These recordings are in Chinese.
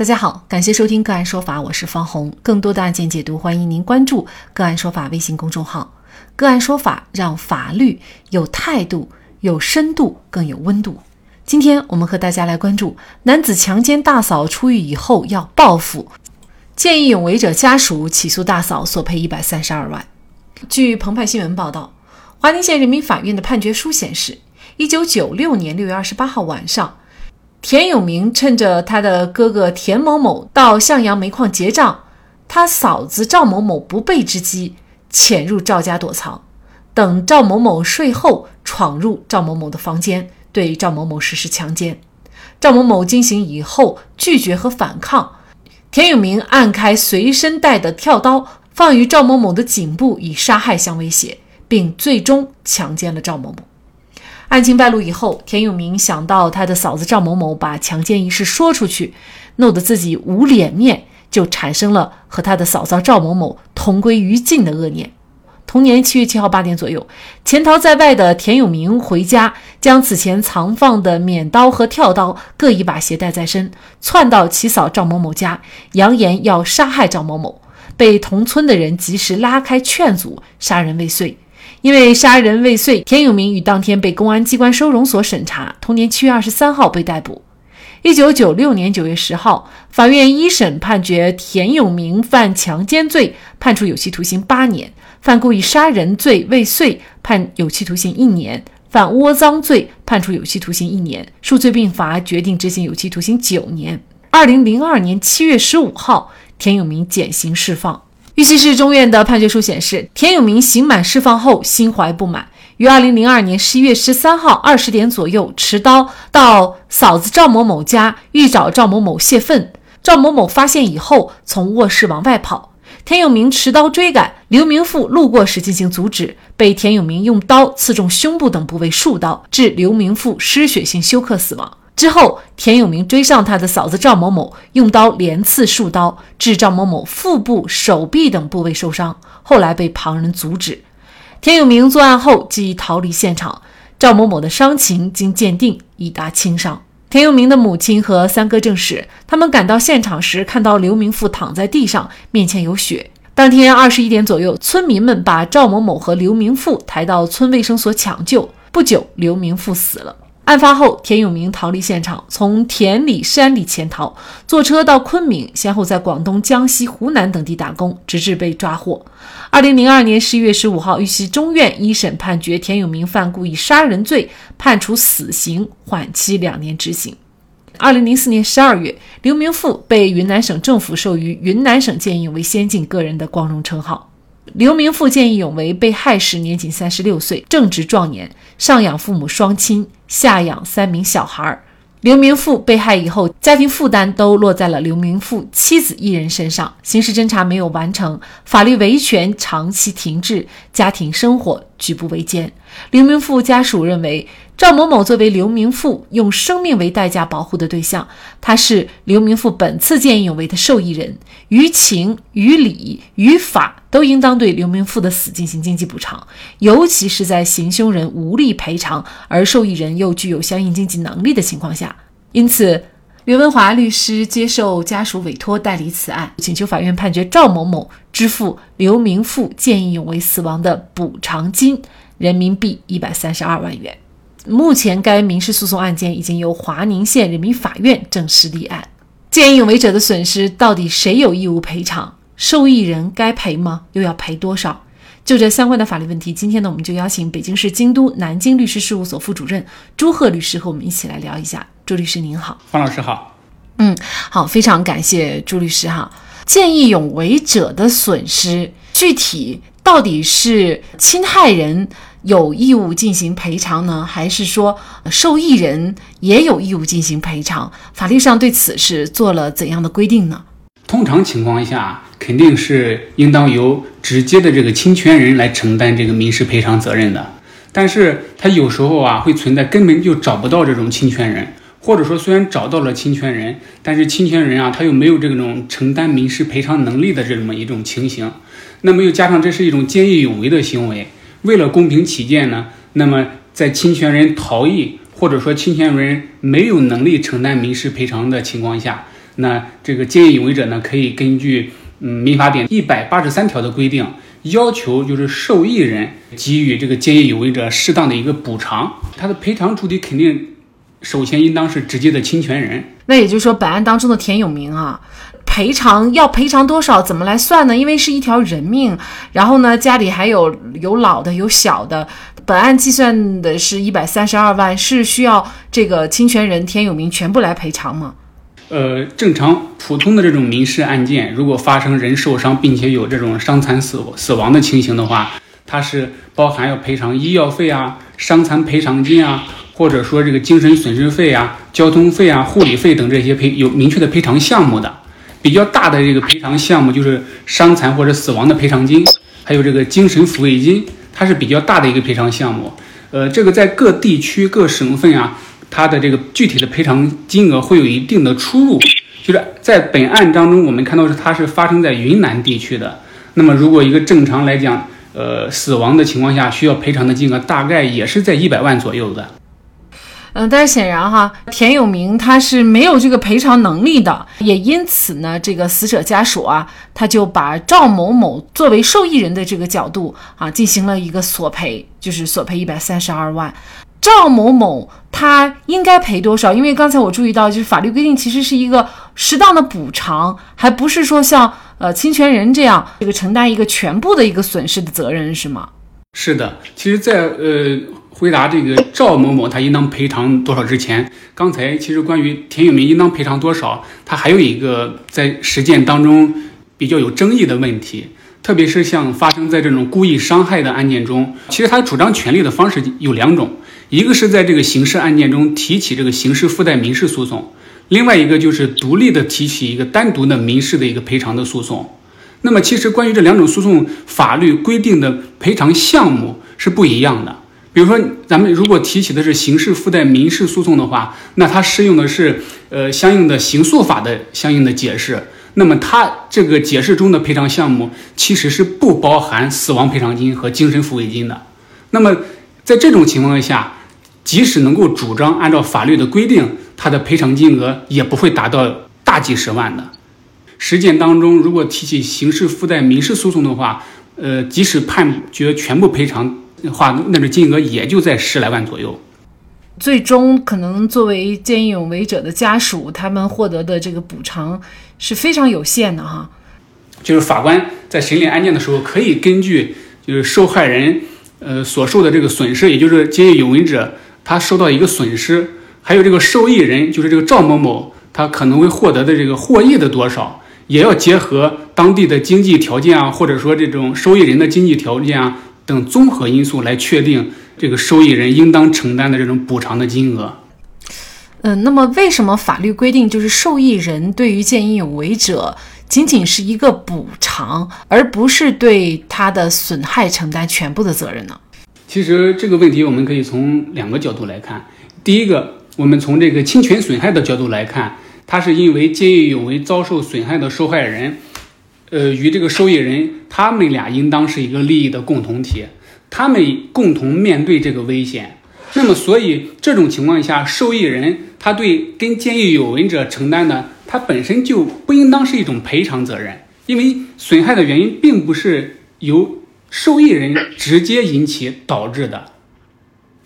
大家好，感谢收听个案说法，我是方红。更多的案件解读，欢迎您关注个案说法微信公众号。个案说法让法律有态度、有深度、更有温度。今天我们和大家来关注：男子强奸大嫂出狱以后要报复，见义勇为者家属起诉大嫂索赔一百三十二万。据澎湃新闻报道，华宁县人民法院的判决书显示，一九九六年六月二十八号晚上。田永明趁着他的哥哥田某某到向阳煤矿结账，他嫂子赵某某不备之机，潜入赵家躲藏，等赵某某睡后，闯入赵某某的房间，对赵某某实施强奸。赵某某惊醒以后拒绝和反抗，田永明按开随身带的跳刀，放于赵某某的颈部，以杀害相威胁，并最终强奸了赵某某。案情败露以后，田永明想到他的嫂子赵某某把强奸一事说出去，弄得自己无脸面，就产生了和他的嫂嫂赵某某同归于尽的恶念。同年七月七号八点左右，潜逃在外的田永明回家，将此前藏放的免刀和跳刀各一把携带在身，窜到其嫂赵某某家，扬言要杀害赵某某，被同村的人及时拉开劝阻，杀人未遂。因为杀人未遂，田永明于当天被公安机关收容所审查。同年七月二十三号被逮捕。一九九六年九月十号，法院一审判决田永明犯强奸罪，判处有期徒刑八年；犯故意杀人罪未遂，判有期徒刑一年；犯窝赃罪，判处有期徒刑一年。数罪并罚，决定执行有期徒刑九年。二零零二年七月十五号，田永明减刑释放。玉溪市中院的判决书显示，田永明刑满释放后，心怀不满，于二零零二年十一月十三号二十点左右，持刀到嫂子赵某某家，欲找赵某某泄愤。赵某某发现以后，从卧室往外跑，田永明持刀追赶，刘明富路过时进行阻止，被田永明用刀刺中胸部等部位数刀，致刘明富失血性休克死亡。之后，田永明追上他的嫂子赵某某，用刀连刺数刀，致赵某某腹部、手臂等部位受伤。后来被旁人阻止。田永明作案后即逃离现场。赵某某的伤情经鉴定已达轻伤。田永明的母亲和三哥证实，他们赶到现场时看到刘明富躺在地上，面前有血。当天二十一点左右，村民们把赵某某和刘明富抬到村卫生所抢救。不久，刘明富死了。案发后，田永明逃离现场，从田里、山里潜逃，坐车到昆明，先后在广东、江西、湖南等地打工，直至被抓获。二零零二年十一月十五号，玉溪中院一审判决田永明犯故意杀人罪，判处死刑，缓期两年执行。二零零四年十二月，刘明富被云南省政府授予云南省见义勇为先进个人的光荣称号。刘明富见义勇为被害时年仅三十六岁，正值壮年，上养父母双亲，下养三名小孩儿。刘明富被害以后，家庭负担都落在了刘明富妻子一人身上，刑事侦查没有完成，法律维权长期停滞，家庭生活举步维艰。刘明富家属认为。赵某某作为刘明富用生命为代价保护的对象，他是刘明富本次见义勇为的受益人，于情、于理、于法都应当对刘明富的死进行经济补偿，尤其是在行凶人无力赔偿，而受益人又具有相应经济能力的情况下。因此，刘文华律师接受家属委托代理此案，请求法院判决赵某某支付刘明富见义勇为死亡的补偿金人民币一百三十二万元。目前，该民事诉讼案件已经由华宁县人民法院正式立案。见义勇为者的损失到底谁有义务赔偿？受益人该赔吗？又要赔多少？就这相关的法律问题，今天呢，我们就邀请北京市京都南京律师事务所副主任朱贺律师和我们一起来聊一下。朱律师您好，方老师好。嗯，好，非常感谢朱律师哈。见义勇为者的损失，具体到底是侵害人？有义务进行赔偿呢，还是说受益人也有义务进行赔偿？法律上对此是做了怎样的规定呢？通常情况下，肯定是应当由直接的这个侵权人来承担这个民事赔偿责任的。但是他有时候啊，会存在根本就找不到这种侵权人，或者说虽然找到了侵权人，但是侵权人啊，他又没有这种承担民事赔偿能力的这么一种情形。那么又加上这是一种见义勇为的行为。为了公平起见呢，那么在侵权人逃逸或者说侵权人没有能力承担民事赔偿的情况下，那这个见义勇为者呢，可以根据嗯民法典一百八十三条的规定，要求就是受益人给予这个见义勇为者适当的一个补偿。他的赔偿主体肯定首先应当是直接的侵权人。那也就是说，本案当中的田永明啊，赔偿要赔偿多少？怎么来算呢？因为是一条人命，然后呢，家里还有有老的有小的。本案计算的是一百三十二万，是需要这个侵权人田永明全部来赔偿吗？呃，正常普通的这种民事案件，如果发生人受伤并且有这种伤残死死亡的情形的话，它是包含要赔偿医药费啊、伤残赔偿金啊。或者说这个精神损失费啊、交通费啊、护理费等这些赔有明确的赔偿项目的，比较大的这个赔偿项目就是伤残或者死亡的赔偿金，还有这个精神抚慰金，它是比较大的一个赔偿项目。呃，这个在各地区各省份啊，它的这个具体的赔偿金额会有一定的出入。就是在本案当中，我们看到是它是发生在云南地区的。那么如果一个正常来讲，呃，死亡的情况下需要赔偿的金额大概也是在一百万左右的。嗯，但是显然哈，田永明他是没有这个赔偿能力的，也因此呢，这个死者家属啊，他就把赵某某作为受益人的这个角度啊，进行了一个索赔，就是索赔一百三十二万。赵某某他应该赔多少？因为刚才我注意到，就是法律规定其实是一个适当的补偿，还不是说像呃侵权人这样这个承担一个全部的一个损失的责任，是吗？是的，其实，在呃。回答这个赵某某他应当赔偿多少之前，刚才其实关于田永明应当赔偿多少，他还有一个在实践当中比较有争议的问题，特别是像发生在这种故意伤害的案件中，其实他主张权利的方式有两种，一个是在这个刑事案件中提起这个刑事附带民事诉讼，另外一个就是独立的提起一个单独的民事的一个赔偿的诉讼。那么其实关于这两种诉讼法律规定的赔偿项目是不一样的。比如说，咱们如果提起的是刑事附带民事诉讼的话，那它适用的是呃相应的刑诉法的相应的解释。那么它这个解释中的赔偿项目其实是不包含死亡赔偿金和精神抚慰金的。那么在这种情况下，即使能够主张按照法律的规定，它的赔偿金额也不会达到大几十万的。实践当中，如果提起刑事附带民事诉讼的话，呃，即使判决全部赔偿。话那个金额也就在十来万左右，最终可能作为见义勇为者的家属，他们获得的这个补偿是非常有限的哈。就是法官在审理案件的时候，可以根据就是受害人呃所受的这个损失，也就是见义勇为者他受到一个损失，还有这个受益人就是这个赵某某他可能会获得的这个获益的多少，也要结合当地的经济条件啊，或者说这种受益人的经济条件啊。等综合因素来确定这个受益人应当承担的这种补偿的金额。嗯，那么为什么法律规定就是受益人对于见义勇为者仅仅是一个补偿，而不是对他的损害承担全部的责任呢？其实这个问题我们可以从两个角度来看。第一个，我们从这个侵权损害的角度来看，他是因为见义勇为遭受损害的受害人。呃，与这个受益人，他们俩应当是一个利益的共同体，他们共同面对这个危险。那么，所以这种情况下，受益人他对跟见义勇为者承担的，他本身就不应当是一种赔偿责任，因为损害的原因并不是由受益人直接引起导致的。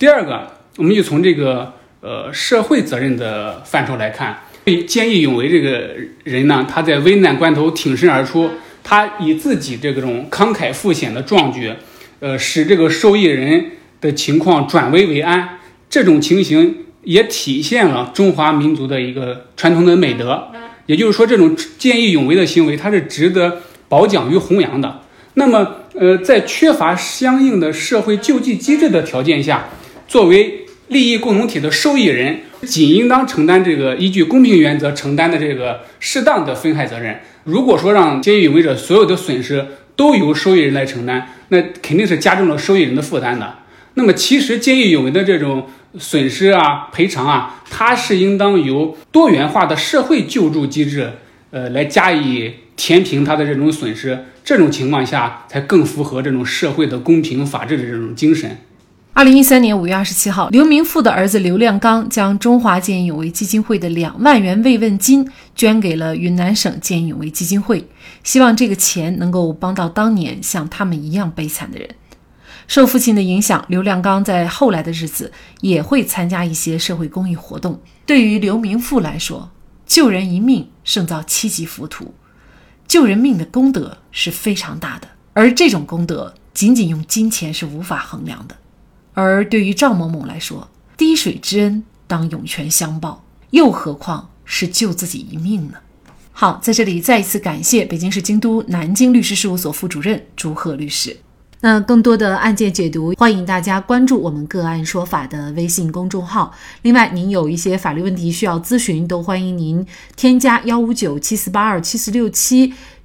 第二个，我们就从这个呃社会责任的范畴来看。见义勇为这个人呢，他在危难关头挺身而出，他以自己这种慷慨赴险的壮举，呃，使这个受益人的情况转危为安。这种情形也体现了中华民族的一个传统的美德。也就是说，这种见义勇为的行为，它是值得褒奖与弘扬的。那么，呃，在缺乏相应的社会救济机制的条件下，作为利益共同体的受益人。仅应当承担这个依据公平原则承担的这个适当的分害责任。如果说让见义勇为者所有的损失都由受益人来承担，那肯定是加重了受益人的负担的。那么，其实见义勇为的这种损失啊、赔偿啊，它是应当由多元化的社会救助机制，呃，来加以填平它的这种损失。这种情况下，才更符合这种社会的公平法治的这种精神。二零一三年五月二十七号，刘明富的儿子刘亮刚将中华见义勇为基金会的两万元慰问金捐给了云南省见义勇为基金会，希望这个钱能够帮到当年像他们一样悲惨的人。受父亲的影响，刘亮刚在后来的日子也会参加一些社会公益活动。对于刘明富来说，救人一命胜造七级浮屠，救人命的功德是非常大的，而这种功德仅仅用金钱是无法衡量的。而对于赵某某来说，滴水之恩当涌泉相报，又何况是救自己一命呢？好，在这里再一次感谢北京市京都南京律师事务所副主任朱贺律师。那更多的案件解读，欢迎大家关注我们“个案说法”的微信公众号。另外，您有一些法律问题需要咨询，都欢迎您添加幺五九七四八二七四六七